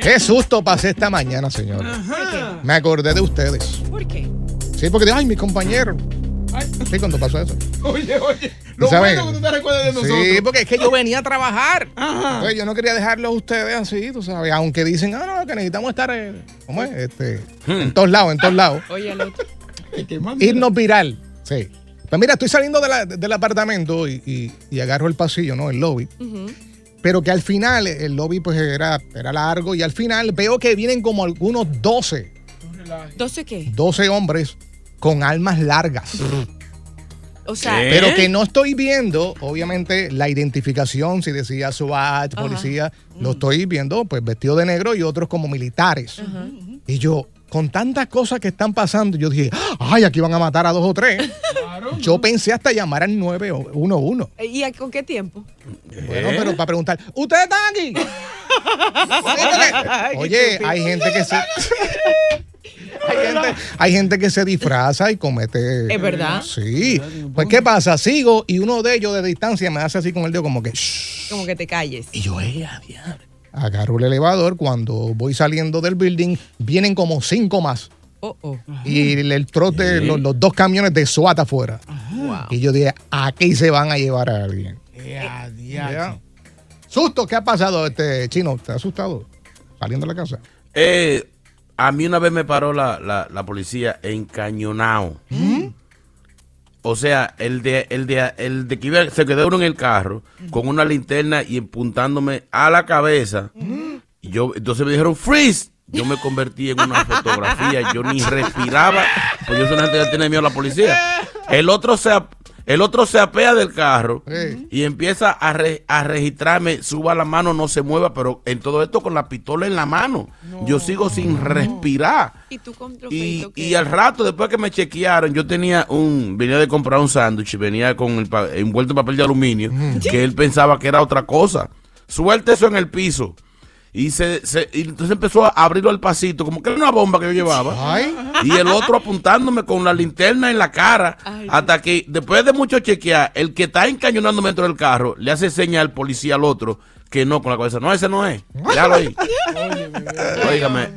Qué susto pasé esta mañana, señor. Me acordé de ustedes. ¿Por qué? Sí, porque dije, ay, mi compañero. Sí, cuando pasó eso. Oye, oye. Lo ¿Saben? bueno que tú te recuerdes de nosotros. Sí, porque es que yo venía a trabajar. Ajá. Entonces, yo no quería dejarlos a ustedes así, tú sabes. Aunque dicen, ah, no, que necesitamos estar, eh, ¿cómo es? Este, en todos lados, en todos lados. Oye, el otro. Irnos viral. Sí. Pues mira, estoy saliendo de la- del apartamento y, y- y agarro el pasillo, ¿no? El lobby. Pero que al final, el lobby pues era, era largo y al final veo que vienen como algunos 12, ¿12 qué? 12 hombres con armas largas. O sea, ¿Qué? Pero que no estoy viendo, obviamente, la identificación, si decía SWAT, policía, lo estoy viendo pues vestido de negro y otros como militares. Y yo, con tantas cosas que están pasando, yo dije, ay, aquí van a matar a dos o tres. Yo pensé hasta llamar al 911. ¿y a- con qué tiempo? Bueno, pero para preguntar, ¿ustedes están aquí? Oye, hay gente que se. Hay gente, hay gente que se disfraza y comete. ¿Es verdad? Sí. Pues, ¿qué pasa? Sigo y uno de ellos de distancia me hace así con el dedo, como que. "Shh". Como que te calles. Y yo, ¡eh, a diablo". Agarro el elevador. Cuando voy saliendo del building, vienen como cinco más. Oh, oh. Y el, el trote, los, los dos camiones de SWAT afuera. Y yo dije, aquí se van a llevar a alguien. Ya, Ya. ya. Susto, ¿qué ha pasado, este chino? ¿Te has asustado? Saliendo de la casa. Eh, a mí una vez me paró la, la, la policía encañonado. O sea, el de, el de, el de que iba, se quedó uno en el carro con una linterna y apuntándome a la cabeza. Y yo, entonces me dijeron, freeze. Yo me convertí en una fotografía, yo ni respiraba, pues yo soy una gente que tiene miedo a la policía. El otro se, el otro se apea del carro Sí. y empieza a, re- a registrarme, suba la mano, no se mueva, pero en todo esto con la pistola en la mano. Yo sigo sin respirar. ¿Y tú con Y, al rato, después que me chequearon, yo tenía un, venía de comprar un sándwich venía con el pa- envuelto en papel de aluminio, que él pensaba que era otra cosa. Suelta eso en el piso. Y, se, se- y entonces empezó a abrirlo al pasito, como que era una bomba que yo llevaba. Ay. Y el otro apuntándome con la linterna en la cara. Ay, hasta que después de mucho chequear, el que está encañonándome dentro del carro le hace señal al policía al otro que no con la cabeza. No, ese no es. Déjalo ahí. Óigame,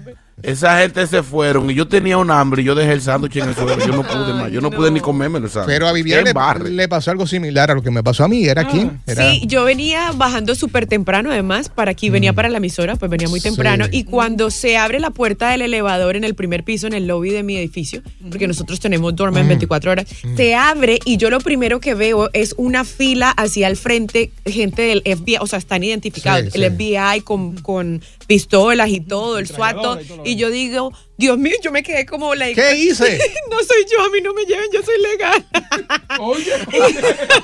esa gente se fueron y yo tenía un hambre y yo dejé el sándwich en el suelo. Yo no pude más. Yo no pude ni comerme el sándwich. Pero a Vivian Qué le, le pasó algo similar a lo que me pasó a mí. ¿Era quién? Era, Sí, yo venía bajando súper temprano, además, para aquí, venía para la emisora, pues venía muy Sí. temprano. Y cuando se abre la puerta del elevador en el primer piso, en el lobby de mi edificio, porque nosotros tenemos dormen 24 horas, se abre y yo lo primero que veo es una fila hacia el frente, gente del FBI, o sea, están identificados, Sí, el sí. FBI con, con pistolas y todo, el SWAT, todo, y y yo digo, Dios mío, yo me quedé como la... ¿Qué hice? no soy yo, a mí no me lleven, yo soy legal. Oye,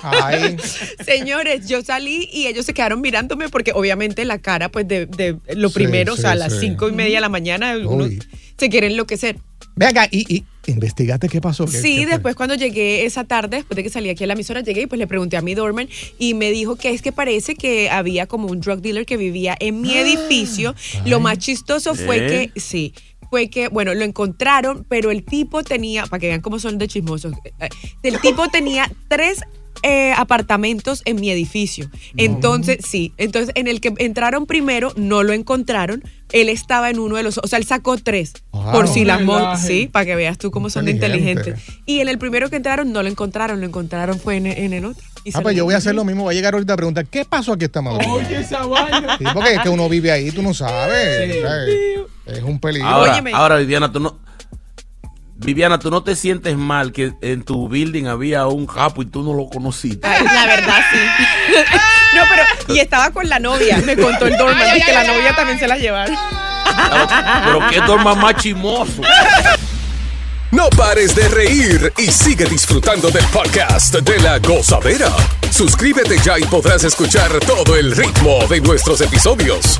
Ay, Señores, yo salí y ellos se quedaron mirándome porque obviamente la cara, pues de, de lo Sí, primero, o sí, sea, a las sí. cinco y media de la mañana, uno Uy. se quiere enloquecer. Ve acá, y, y investigaste qué pasó. ¿Qué- Sí, qué después cuando llegué esa tarde, después de que salí aquí a la emisora, llegué y pues le pregunté a mi doorman y me dijo que es que parece que había como un drug dealer que vivía en mi edificio. Lo más chistoso fue ¿Eh? que, sí, fue que, bueno, lo encontraron, pero el tipo tenía, para que vean cómo son de chismosos, eh, el tipo tenía tres eh, apartamentos en mi edificio. Entonces, sí, entonces en el que entraron primero no lo encontraron. Él estaba en uno de los, o sea, él sacó tres. Wow. Por si las sí, para que veas tú cómo son de Inteligente. inteligentes. Y en el primero que entraron no lo encontraron, lo encontraron fue en, en el otro. Y Ah, se pues yo voy a hacer lo mismo. Voy a llegar ahorita a preguntar, ¿qué pasó aquí esta madrugada? Oye, esa vaina. Sí, porque es que uno vive ahí, tú no sabes. Sí. ¿sabes? Es un peligro. Ahora, Óyeme. ahora, Viviana, tú no. Viviana, tú no te sientes mal que en tu building había un capo y tú no lo conociste. Ay, la verdad, sí. no, pero, y estaba con la novia, me contó el doorman, y que la novia también se la llevaron. Pero qué dorma más chimoso. No pares de reír y sigue disfrutando del podcast de la gozadera. Suscríbete ya y podrás escuchar todo el ritmo de nuestros episodios.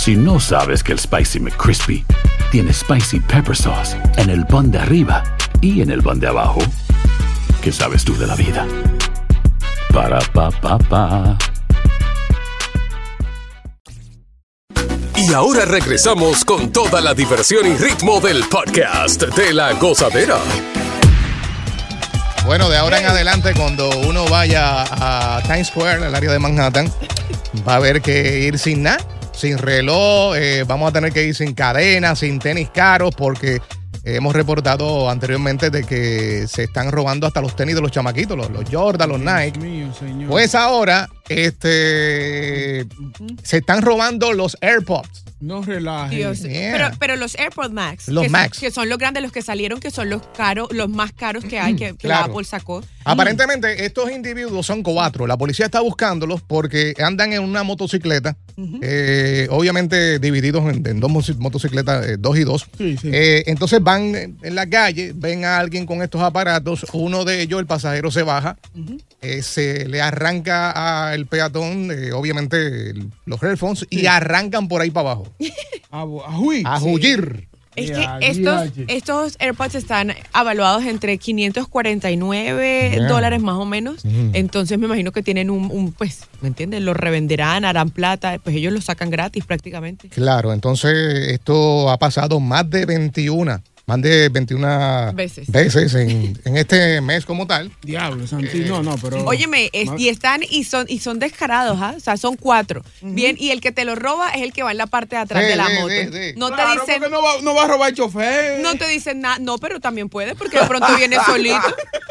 Si no sabes que el Spicy McCrispy tiene Spicy Pepper Sauce en el pan de arriba y en el pan de abajo, ¿qué sabes tú de la vida? Para, pa, pa, pa. Y ahora regresamos con toda la diversión y ritmo del podcast de la gozadera. Bueno, de ahora en adelante, cuando uno vaya a Times Square, el área de Manhattan, va a haber que ir sin nada, sin reloj, eh, vamos a tener que ir sin cadena, sin tenis caros, porque hemos reportado anteriormente de que se están robando hasta los tenis de los chamaquitos, los, los Jordan, los Nike. Dios mío, señor. Pues ahora, este, se están robando los AirPods. no relaje. Dios. Yeah. Pero, pero los AirPods Max, Los que, son- Max. que son los grandes, los que salieron, que son los caros, los más caros que hay, que, que Claro. la Apple sacó. Aparentemente, estos individuos son cuatro. La policía está buscándolos porque andan en una motocicleta, eh, obviamente divididos en, en dos motocicletas, eh, dos y dos. Sí, sí. Eh, entonces van en la calle, ven a alguien con estos aparatos, uno de ellos, el pasajero, se baja, eh, se le arranca al peatón, eh, obviamente, el- los headphones, y arrancan por ahí para abajo. A, huir. Es que estos, estos AirPods están avaluados entre 549 Yeah. dólares más o menos. Entonces me imagino que tienen un, un, pues, ¿me entiendes? Los revenderán, harán plata, pues ellos los sacan gratis prácticamente. Claro, entonces esto ha pasado más de 21, más de 21 Veces. veces en, en este mes como tal. Diablo, Santi. No, no, pero. Óyeme, es- y están y son y son descarados, ¿ah? O sea, son cuatro. Bien, y el que te lo roba es el que va en la parte de atrás Sí, de la sí, moto. sí, sí. No Claro, te dicen porque no va, no va a robar el chofer. no te dicen nada, no, pero también puede porque de pronto viene solito.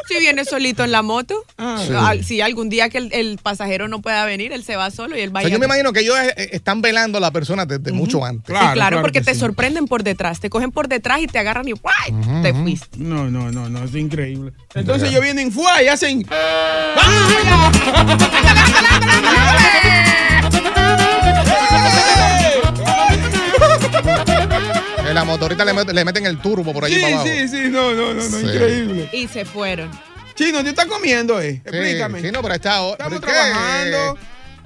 Si viene solito en la moto, Ah. Si algún día que el, el pasajero no pueda venir, él se va solo y él O va sea, y- yo me imagino que ellos eh, están velando a la persona desde mucho antes. Sí, Claro, claro, claro porque que te sí. sorprenden por detrás, te cogen por detrás y te agarran y ¡guay! te fuiste. No, no, no, no, es increíble. Entonces ellos vienen fuá y hacen. En la motorita le, met- le meten el turbo por allí Sí, para abajo. sí, sí, no, no, no, no, Sí. increíble. Y se fueron. Chino, ¿tú estás comiendo, eh? Sí, Explícame. sí, no, pero está ahora. Estamos trabajando.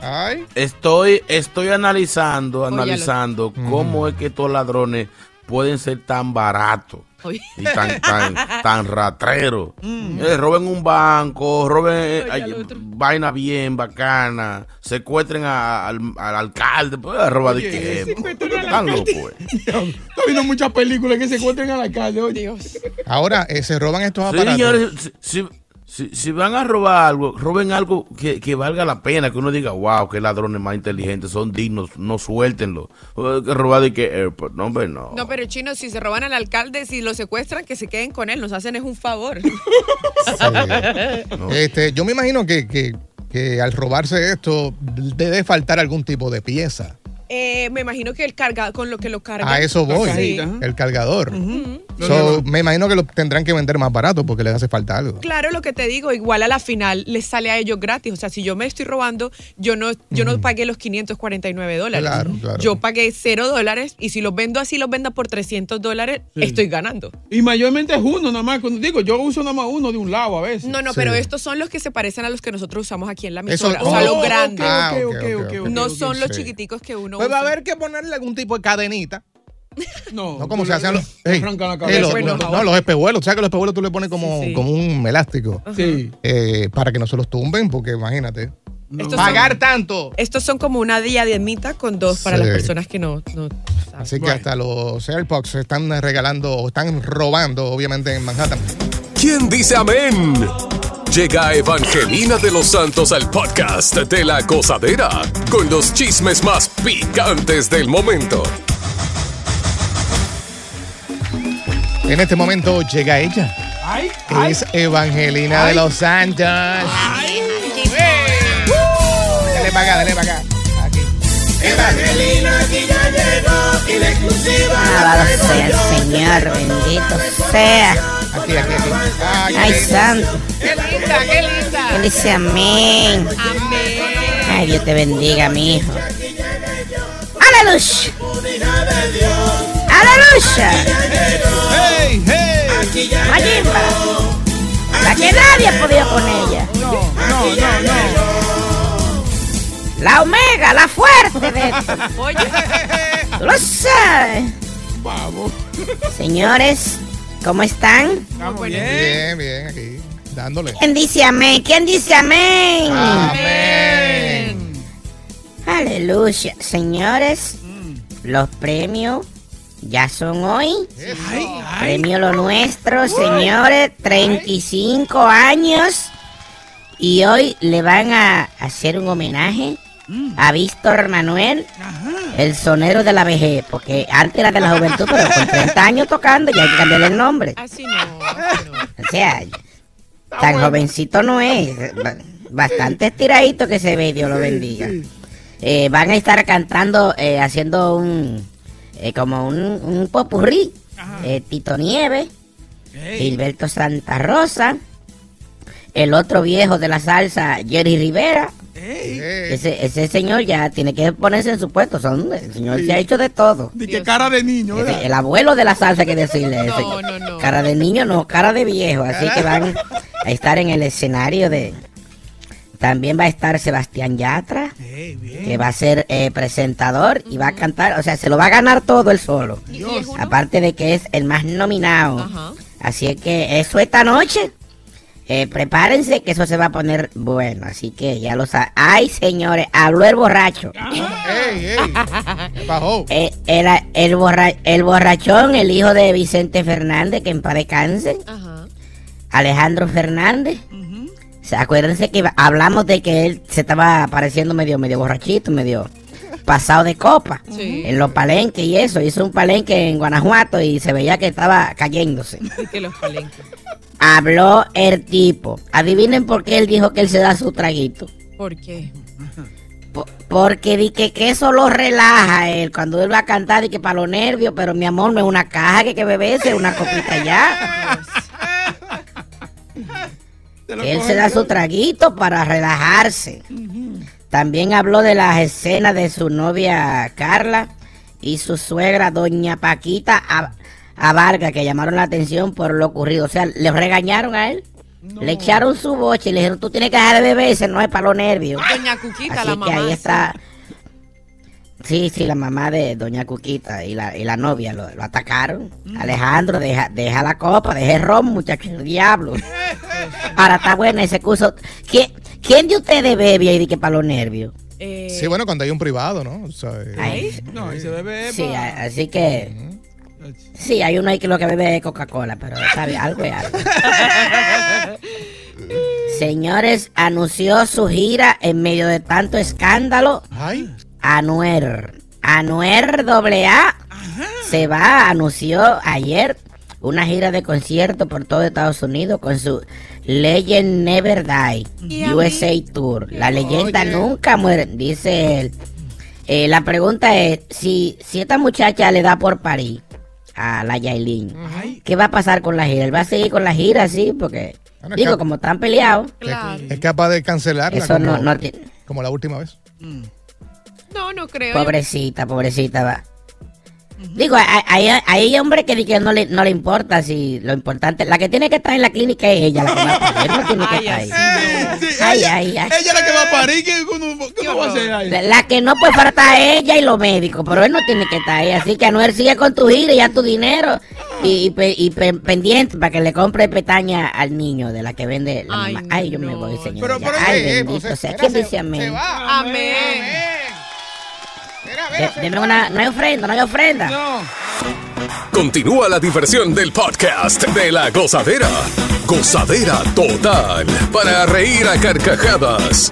Ay. Estoy, estoy analizando, Óyalo. analizando cómo es que estos ladrones pueden ser tan baratos. Y tan, tan, tan ratreros. Eh, roben un banco, roben eh, vaina bien bacana, secuestren a- al, al alcalde, pues robar de qué. secuestren al Tan alcalde. loco, eh. Estoy viendo muchas películas que se encuentran al alcalde, oye. Dios. Ahora eh, se roban estos Sí, aparatos. señores, si, si- si- si van a robar algo, roben algo que, que valga la pena, que uno diga, wow, qué ladrones más inteligentes, son dignos, no suéltenlo. Que robar de que AirPod, no, hombre, no. No, pero chino, si se roban al alcalde, si lo secuestran, que se queden con él, nos hacen es un favor. Sí. Este, yo me imagino que, que- que al robarse esto debe faltar algún tipo de pieza. Eh, me imagino que el carga, con lo que lo carga. A eso voy, Sí. el cargador. So, me imagino que lo tendrán que vender más barato porque les hace falta algo. Claro, lo que te digo, igual a la final les sale a ellos gratis. O sea, si yo me estoy robando, yo no, yo no pagué los 549 dólares. Claro, claro. Yo pagué cero dólares y si los vendo así, los vendo por 300 dólares, Sí. estoy ganando. Y mayormente es uno nada más. Cuando digo, yo uso nada más uno de un lado a veces. No, no, pero estos son los que se parecen a los que nosotros usamos aquí en la Eso- emisora. o sea, oh, los grandes. Ah, ok, ok, ok, ok, no son los sí. chiquiticos que uno Pues va a haber que ponerle algún tipo de cadenita. No, No como se hacían los. le Ey, arrancan la ey, cabeza. los- Bueno, los- ahora- no, los espejuelos. O sea que los espejuelos tú le pones como, Sí, sí. como un elástico. Sí. eh, para que no se los tumben, porque imagínate. Pagar son- tanto. Estos son como una diademita con dos para Sí. las personas que no, no saben. Así que hasta los AirPods se están regalando o están robando, obviamente, en Manhattan. ¿Quién dice amén? Llega Evangelina de los Santos al podcast de la gozadera con los chismes más picantes del momento. En este momento llega ella. Ay, Es Evangelina de los Santos. Dale para acá, dale para acá. Aquí. Evangelina aquí ya llegó y la exclusiva. Alabado sea el Señor, bendito sea. Aquí, aquí, aquí. Ay, Ay, santo. ¡Qué linda, qué linda! Él dice amén. Amén. Ay, Dios te bendiga, mi hijo. Aleluya. Aleluya. Hey, hey. Mayimba. La que nadie ha podido con ella. No, no, no, no. La omega, la fuerte de esto. Oye, Tú lo sabes. Vamos. Señores, ¿cómo están? Estamos bien. Bien, bien, aquí. Dándole. ¿Quién dice amén? ¿Quién dice amén? Amén. Aleluya. Señores, los premios ya son hoy. Premio lo nuestro, señores, 35 años. Y hoy le van a hacer un homenaje a Víctor Manuel, el sonero de la vejez, porque antes era de la juventud, pero con 30 años tocando ya hay que cambiarle el nombre. así no. O sea, tan jovencito no es. ba- Bastante estiradito que se ve, Dios lo bendiga. Eh, van a estar cantando, eh, haciendo un. eh, como un, un popurrí. Tito Nieves, Gilberto Santa Rosa, el otro viejo de la salsa, Jerry Rivera. Ese, ese señor ya tiene que ponerse en su puesto. Son, el señor se ha hecho de todo. De que cara de niño, el abuelo de la salsa, hay que decirle. ese. No, no, no. Cara de niño, no, cara de viejo. Así que van a estar en el escenario de. También va a estar Sebastián Yatra, que va a ser eh, presentador y va a cantar. O sea, se lo va a ganar todo él solo. Aparte de que es el más nominado. Ajá. Así es que eso esta noche. Eh, prepárense que eso se va a poner bueno. Así que ya lo saben. Ay, señores, habló el borracho. Ey, ey. ¿Qué bajó? Eh, era el, borra- el borrachón, el hijo de Vicente Fernández, que en paz descanse. Ajá. Alejandro Fernández. Se- Acuérdense que hablamos de que él se estaba pareciendo medio, medio borrachito, medio pasado de copa. Sí. En los palenques y eso. Hizo un palenque en Guanajuato y se veía que estaba cayéndose. Y que los palenques. Habló el tipo. Adivinen por qué él dijo que él se da su traguito. ¿Por qué? Po- Porque di que, que eso lo relaja él cuando él va a cantar y que para los nervios, pero mi amor no es una caja que hay que beberse, es una copita ya. Él se da su traguito para relajarse. También habló de las escenas de su novia Carla y su suegra doña Paquita a, Vargas que llamaron la atención por lo ocurrido. O sea, le regañaron a él. Le echaron su boche y le dijeron, tú tienes que dejar de beber, ese no es para los nervios. Doña Cuquita, Así la que mamá. ahí está. Sí, sí, la mamá de Doña Cuquita y la, y la novia lo, lo atacaron. Alejandro, deja, deja la copa, deja el ron, muchacho, el diablo. Ahora está buena ese curso. ¿Quién, quién de ustedes bebe y de que para los nervios? Eh, Sí, bueno, cuando hay un privado, ¿no? O sea, eh, Ay, No, ahí se bebe. sí, así que. Sí, hay uno ahí que lo que bebe es Coca-Cola, pero sabe, algo es algo. Señores, anunció su gira en medio de tanto escándalo. Ay, Anuer. Anuer AA se va, anunció ayer una gira de concierto por todo Estados Unidos con su Legend Never Die Y USA Tour. La leyenda Oye. nunca muere, dice él. Eh, la pregunta es, si, si esta muchacha le da por parir a la Yailin, ¿qué va a pasar con la gira? ¿Él va a seguir con la gira así? Porque, Bueno, digo, como están peleados. Es capaz de cancelarla Eso como, no- no tiene- como la última vez. No, no creo. Pobrecita, pobrecita, va. Digo, hay, hay, hay hombres que, que no, le, no le importa si lo importante. La que tiene que estar en la clínica es ella, la que va a parir, no tiene que estar ahí. Ay, ay, ay. Ella es la que va a parir. ¿Qué, qué, qué va a hacer ahí? La que no puede faltar es ella y los médicos, pero él no tiene que estar ahí. Así que Anuel sigue con tu gira y ya tu dinero. Y, y y pe- pendiente para que le compre petaña al niño de la que vende la mamá. Ay, yo me voy, señor. Pero, pero, Ay, eh, eh, bendito pues, sea. ¿Quién se- dice amén? se va. Amén. De- Deme una. No hay ofrenda, no hay ofrenda. Continúa la diversión del podcast de la gozadera. Gozadera total. Para reír a carcajadas.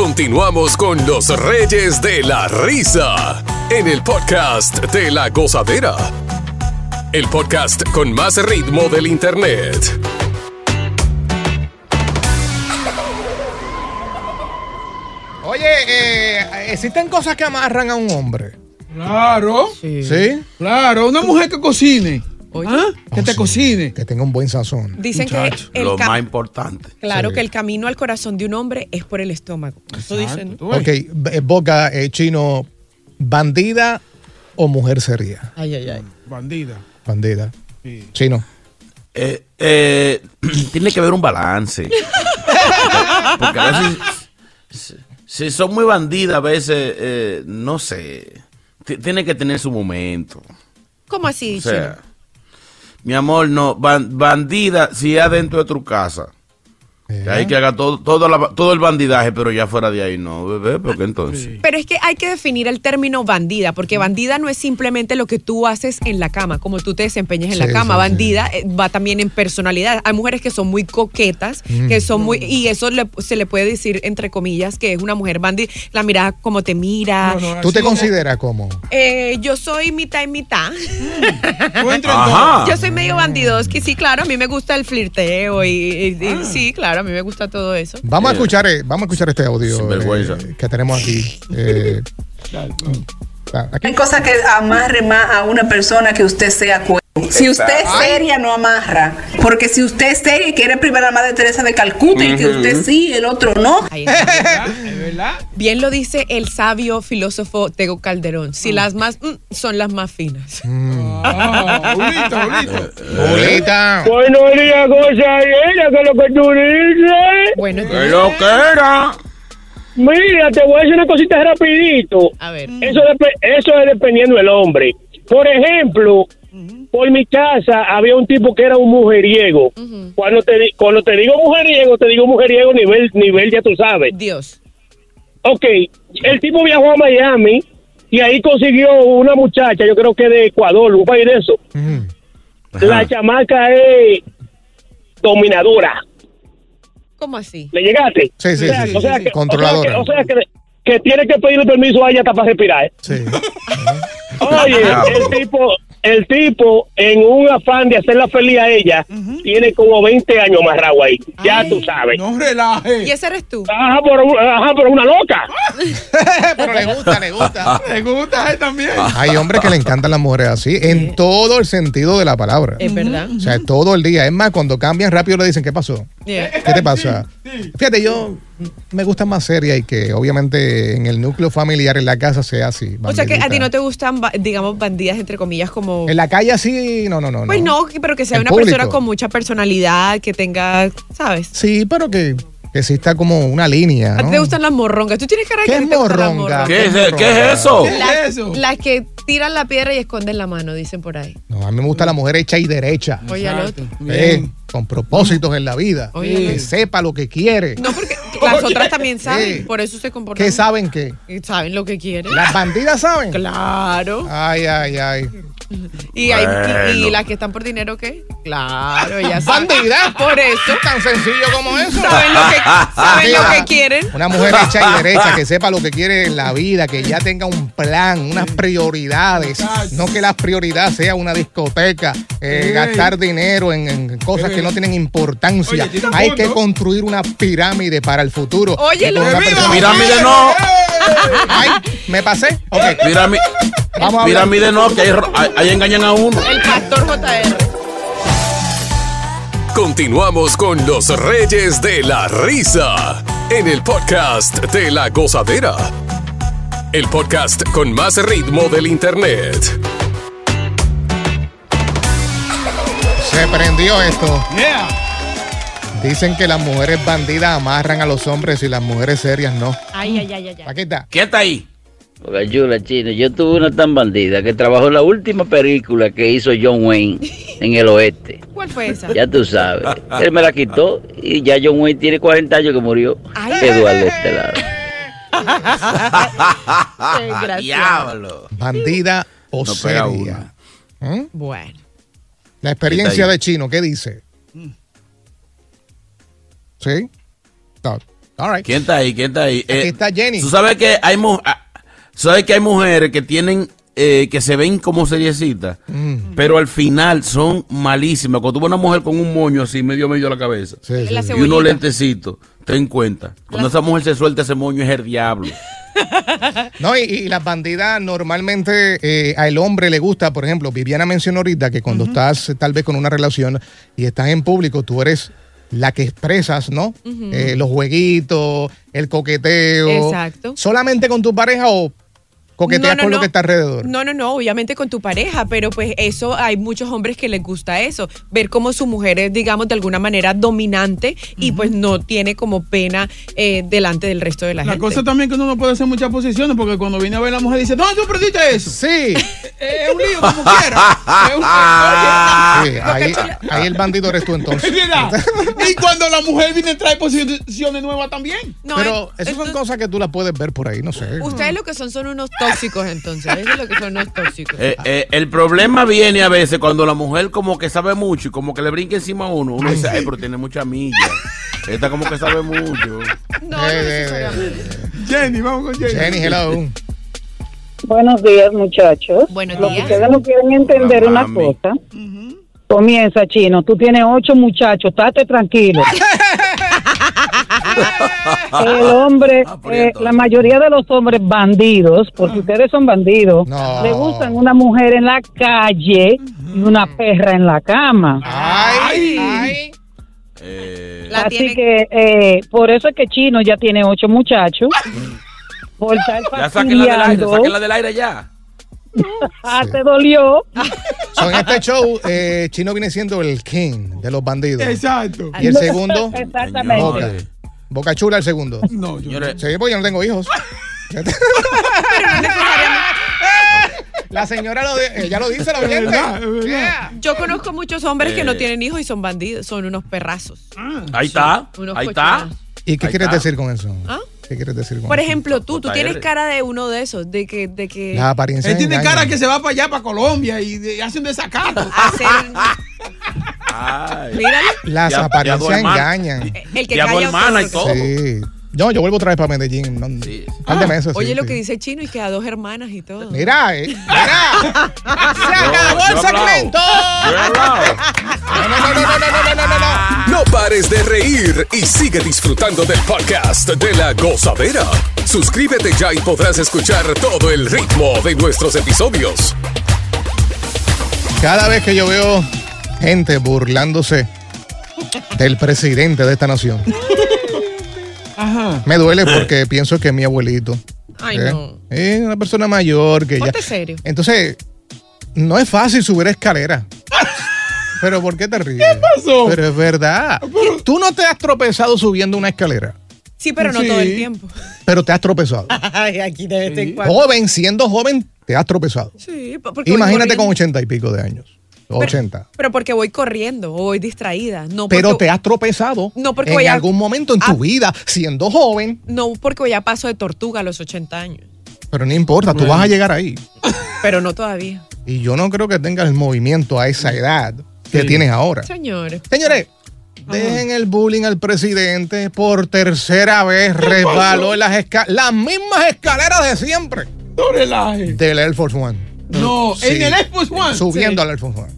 Continuamos con los Reyes de la Risa. En el podcast de la gozadera. El podcast con más ritmo del internet. Oye, eh, existen cosas que amarran a un hombre. Claro. ¿Sí? Claro, una mujer que cocine. ¿Ah? Que te cocine. Que tenga un buen sazón. Dicen que el Lo más importante. Claro Sí. que el camino al corazón de un hombre es por el estómago. Eso dicen. Ok, Boca, eh, Chino, ¿bandida o mujer sería? Ay, ay, ay. Bandida. Bandida. Chino. Eh, eh, tiene que haber un balance. Porque a veces, si, son muy bandidas, a veces, eh, no sé, ti- tiene que tener su momento. ¿Cómo así, O sea, Chino? Mi amor, no, ban- bandida, si es adentro de tu casa. Que hay que haga todo, todo, la- todo el bandidaje, pero ya fuera de ahí no, bebé, porque entonces. Pero es que hay que definir el término bandida, porque bandida no es simplemente lo que tú haces en la cama, como tú te desempeñas en la cama. sí, bandida eh, va también en personalidad. Hay mujeres que son muy coquetas, Mm. que son muy. Y eso le- se le puede decir, entre comillas, que es una mujer bandida. La mirada como te mira. ¿Tú te consideras como? Eh, yo soy mitad y mitad. Ajá. Yo soy medio bandidoski, sí, claro, a mí me gusta el flirteo y, y- y sí, claro, a mí me gusta todo eso. Vamos a escuchar, eh, vamos a escuchar este audio eh, que tenemos aquí. Eh, ah, aquí. Hay cosas que amarre más a una persona que usted sea cuerdo. Si usted es seria, no amarra. Porque si usted es seria y quiere privar a la Madre Teresa de Calcuta y que usted sí, el otro no. Bien lo dice el sabio filósofo Tego Calderón. Si las más mm, son las más finas. Bolita. Buenos días, gozadera, que es lo que tú dices. Bueno, ¿Qué lo que era? Mira, te voy a decir una cosita rapidito. A ver. Eso, dep- eso es dependiendo del hombre. Por ejemplo, por mi casa había un tipo que era un mujeriego. Cuando te di- cuando te digo mujeriego, te digo mujeriego nivel nivel ya tú sabes. Dios. Ok, el tipo viajó a Miami y ahí consiguió una muchacha, yo creo que de Ecuador, un país de eso. La chamaca es dominadora. ¿Cómo así? ¿Le llegaste? Sí, sí, O sea, sí, o sea sí, que- controladora. O sea que, o sea que, que tiene que pedirle permiso a ella hasta para respirar. ¿eh? Sí. Oye, el tipo, el tipo, en un afán de hacerla feliz a ella, tiene como 20 años amarrado ahí. Ya tú sabes. No relaje. ¿Y ese eres tú? Ajá, por, ajá, por una loca. Pero le gusta, le gusta. Le gusta a él también. Hay hombres que le encantan las mujeres así, en todo el sentido de la palabra. Es verdad. O sea, todo el día. Es más, cuando cambian rápido le dicen, ¿qué pasó? Yeah. ¿Qué te pasa? Fíjate, yo me gusta más seria y que obviamente en el núcleo familiar, en la casa, sea así. O sea que a ti no te gustan, digamos, bandidas, entre comillas, como... En la calle así, no, no, no. Pues no. pero que sea En una público. persona con mucha personalidad, que tenga, ¿sabes? Sí, pero que, que exista como una línea. A ti te gustan las morrongas. Tú tienes cara de ¿Qué que es te gustan las morronga? morrongas. ¿Qué es, qué es eso? Las, las que tiran la piedra y esconden la mano, dicen por ahí. No, a mí me gusta la mujer hecha y derecha. Oye, al otro. Eh, con propósitos en la vida. Oye. Que sepa lo que quiere. No, porque las otras también saben, Sí. por eso se comportan. ¿Qué saben qué? Saben lo que quieren. ¿Las bandidas saben? Claro. Ay, ay, ay. Y, hay, y- y, Bueno. las que están por dinero, ¿qué? Claro, ellas saben. ¿Bandida? Por eso. Tan sencillo como eso. Saben lo que, saben lo Mira, que quieren. Una mujer hecha y derecha, que sepa lo que quiere en la vida, que ya tenga un plan, unas prioridades. No que la prioridad sea una discoteca, eh, gastar dinero en, en cosas que no tienen importancia. Oye, Hay que construir una pirámide para el futuro. Oye, lo Pirámide no. Ay, ¿me pasé? Ok. Pirami- Vamos a. Pirámide no, que ahí, ahí- ahí engañan a uno. El pastor JR. Continuamos con los Reyes de la Risa en el podcast de la Gozadera. El podcast con más ritmo del Internet. Se prendió esto. Yeah. Dicen que las mujeres bandidas amarran a los hombres y las mujeres serias no. Ay, ay, ay, ay. Aquí está. ¿Quién está ahí? Boca Chula, chino. Yo tuve una tan bandida que trabajó en la última película que hizo John Wayne en el oeste. ¿Cuál fue esa? Ya tú sabes. Él me la quitó y ya John Wayne tiene 40 años que murió. Ay. Eduardo de este lado. Qué. Diablo. Bandida o No seria. ¿Mm? Bueno. La experiencia de Chino, ¿qué dice? ¿Sí? No. All right. ¿Quién está ahí? ¿Quién está ahí? Aquí está Jenny. ¿Tú sabes que hay, mu- ah, sabes que hay mujeres que tienen, eh, que se ven como seriecitas, Mm. pero al final son malísimas? Cuando tú ves una mujer con un moño así, medio medio a la cabeza, Sí, sí, La sí. y unos lentecitos, ten cuenta. Cuando esa mujer se suelta ese moño es el diablo. No, y, y las bandidas normalmente eh, al hombre le gusta, por ejemplo, Viviana mencionó ahorita que cuando estás eh, tal vez con una relación y estás en público, tú eres la que expresas, ¿no? Eh, los jueguitos, el coqueteo. Exacto. ¿Solamente con tu pareja o coqueteas No, no, con lo no. que está alrededor? No, no, no, obviamente con tu pareja, pero pues eso hay muchos hombres que les gusta eso, ver cómo su mujer es, digamos, de alguna manera dominante y pues no tiene como pena eh, delante del resto de la, La gente. cosa también que uno no puede hacer muchas posiciones porque cuando viene a ver la mujer dice, ¿dónde tú perdiste eso? Sí. Es un lío como quiera. Es un- oye, Sí, ahí, ahí el bandido eres tú entonces. es verdad. Y cuando la mujer viene trae posiciones nuevas también. No, Pero es- esas son cosas que tú las puedes ver por ahí, no sé. Ustedes lo que son son unos tóxicos entonces, eso es lo que son unos tóxicos. Eh, eh, el problema viene a veces cuando la mujer como que sabe mucho y como que le brinca encima a uno. Uno dice, ay, pero tiene mucha milla. Esta como que sabe mucho. No, no Eh, eh, necesariamente. Jenny, vamos con Jenny. Jenny, hello. Buenos días, muchachos. Buenos Lo que días. ustedes no quieren entender Hola, una mami. cosa. Comienza, chino. Tú tienes ocho muchachos, estate tranquilo. El hombre, Ah, eh, la mayoría de los hombres bandidos, porque ustedes son bandidos, No. le gustan una mujer en la calle y una perra en la cama. Ay, ay. Eh, La Así tiene- que eh, por eso es que Chino ya tiene ocho muchachos. Por estar ya saquen la del aire, del aire ya. Ah, te dolió. So, en este show, eh, Chino viene siendo el king de los bandidos. Exacto. Y el segundo, Exactamente. Boca Chula el segundo. No, yo Señores, Sí, porque yo no tengo hijos. Pero no necesariamente. La señora lo de- ella lo dice, la Es oyente. verdad, es verdad. Yeah. Yo conozco muchos hombres que no Eh. tienen hijos y son bandidos, son unos perrazos. ahí está, Unos ahí está. ¿Y qué Ahí quieres está. decir con eso? ¿Ah? ¿Qué quieres decir con Por eso? ejemplo, tú, tú tienes cara de uno de esos, de que, de que Las apariencias Él tiene cara que se va para allá, para Colombia y, de- hace un desacato. hacer, Ay. míralo, Las Ya- ya apariencias hermanas. engañan. el que Ya calla hermanas y todo. Sí. Yo, yo vuelvo otra vez para Medellín. No, par de meses. Oye sí, lo sí. que dice Chino y que a dos hermanas y todo. Mira, eh, mira. Se acabó el segmento. No, no, no, no, no, no, no, no, no, no. No pares de reír y sigue disfrutando del podcast de la gozadera. Suscríbete ya y podrás escuchar todo el ritmo de nuestros episodios. Cada vez que yo veo gente burlándose del presidente de esta nación, Ajá. me duele porque pienso que es mi abuelito. Ay, ¿eh? no. Es una persona mayor que ya. Ponte serio. Entonces, no es fácil subir escalera. Pero ¿por qué te ríes? ¿Qué pasó? Pero es verdad. Tú no te has tropezado subiendo una escalera, Sí, pero no Sí. todo el tiempo. pero te has tropezado. Ay, aquí de vez en cuando. Joven, siendo joven, te has tropezado. Sí, po- porque Imagínate con ochenta y pico de años. O Pero- 80. Pero porque voy corriendo o voy distraída. No porque, Pero te has tropezado No, porque en voy a- algún momento en tu vida, siendo joven. No porque ya paso de tortuga a los 80 años. Pero no importa, tú vas a llegar ahí. Pero no todavía. Y yo no creo que tengas el movimiento a esa edad que Sí. tienes ahora. Señores. Señores, dejen el bullying al presidente. Por tercera vez resbaló en las, esca- las mismas escaleras de siempre No relaje. del Air Force One. No, Sí. en el Air Force One. Subiendo Sí. al Air Force One.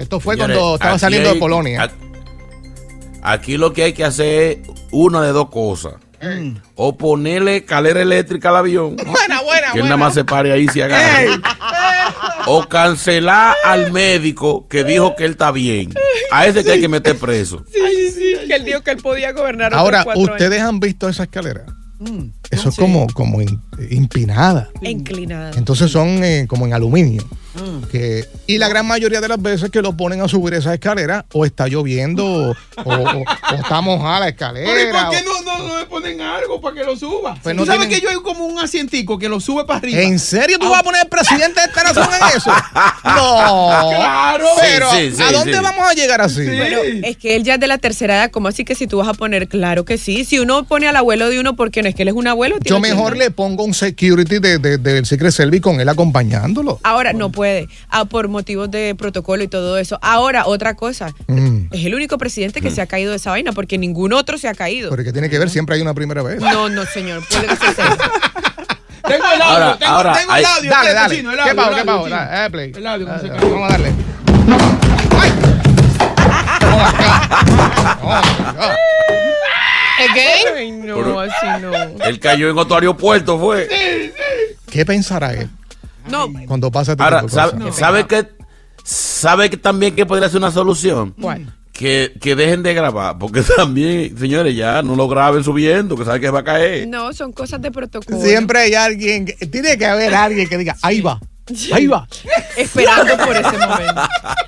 Esto fue Señores, cuando estaba saliendo de Polonia. Aquí lo que hay que hacer es una de dos cosas. O ponerle escalera eléctrica al avión. Buena, buena, Que él nada más se pare ahí y se agarre. O cancelar al médico que dijo que él está bien. A ese que hay que meter preso. Sí, sí, que él dijo que él podía gobernar Ahora, años. ustedes han visto esa escalera. Mm. Eso es como, como in- empinada. Inclinada. Entonces son eh, como en aluminio. Mm. Que, y la gran mayoría de las veces que lo ponen a subir esa escalera, o está lloviendo, o, o- o- o está mojada la Pero ¿y escalera. por qué o- no, no, no le ponen algo para que lo suba? Pues ¿Tú no sabes tienen- que yo hay como un asientico que lo sube para arriba? ¿En serio tú Ah. vas a poner presidente de esta nación en eso? No. Claro. Pero, Sí, sí, ¿a dónde sí. vamos a llegar así? Bueno, es que él ya es de la tercera edad, ¿cómo así que si tú vas a poner? Claro que sí. Si uno pone al abuelo de uno, porque no es que él es un abuelo. Yo mejor 80. le pongo un security de, de- del Secret Service con él acompañándolo. Ahora no puede, ah, por motivos de protocolo y todo eso. Ahora, otra cosa. Mm. Es el único presidente que se ha caído de esa vaina, porque ningún otro se ha caído. Pero que tiene que ver, siempre hay una primera vez. No, no, señor. Puede que se. Tengo el audio, Ahora, tengo, ahora, tengo el hay- audio. Dale, dale. chino, el ¿Qué audio, pago, qué pago? Dale, eh, play. El audio, ¿cómo se Ah? Vamos a darle. ¡Ay! Oh, God. Ay, no, así no. Él cayó en otro aeropuerto, fue. ¿Qué pensará él No, cuando pasa este Ahora, tipo de ¿sabe, cosas? ¿sabe que ¿Sabe que también que podría ser una solución? ¿cuál? Que, que dejen de grabar, porque también, señores, ya no lo graben subiendo, que saben que va a caer. No, son cosas de protocolo. Siempre hay alguien, que- tiene que haber alguien que diga, ahí va, ahí va. Esperando por ese momento.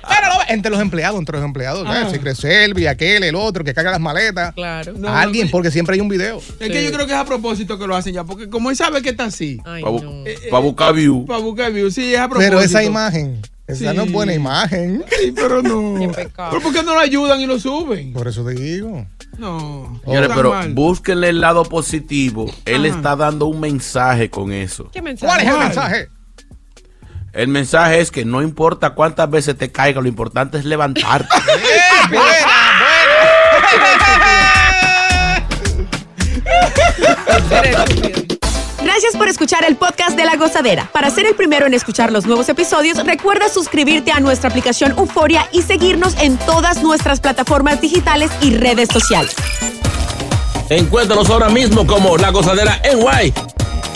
Pero no, entre los empleados, entre los empleados, ¿sabes? Secret Service, aquel, el otro, que carga las maletas. Claro. No, alguien, no, porque siempre hay un video. Es que yo creo que es a propósito que lo hacen ya, porque como él sabe que está así, Para no. buscar view. para buscar views, sí, es a propósito. Pero esa imagen, esa Sí. no es buena imagen. Sí, pero no. Qué pecado. ¿Pero por qué no lo ayudan y lo suben? Por eso te digo. No. Señores, pero mal. búsquenle el lado positivo. Él Ajá. está dando un mensaje con eso. ¿Qué mensaje? ¿Cuál es el mensaje? El mensaje es que no importa cuántas veces te caiga, lo importante es levantarte. ¡Eh, buena, estúpido. Gracias por escuchar el podcast de La Gozadera. Para ser el primero en escuchar los nuevos episodios, recuerda suscribirte a nuestra aplicación Euforia y seguirnos en todas nuestras plataformas digitales y redes sociales. Encuéntranos ahora mismo como La Gozadera en Guay.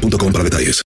boostmobile.com para detalles.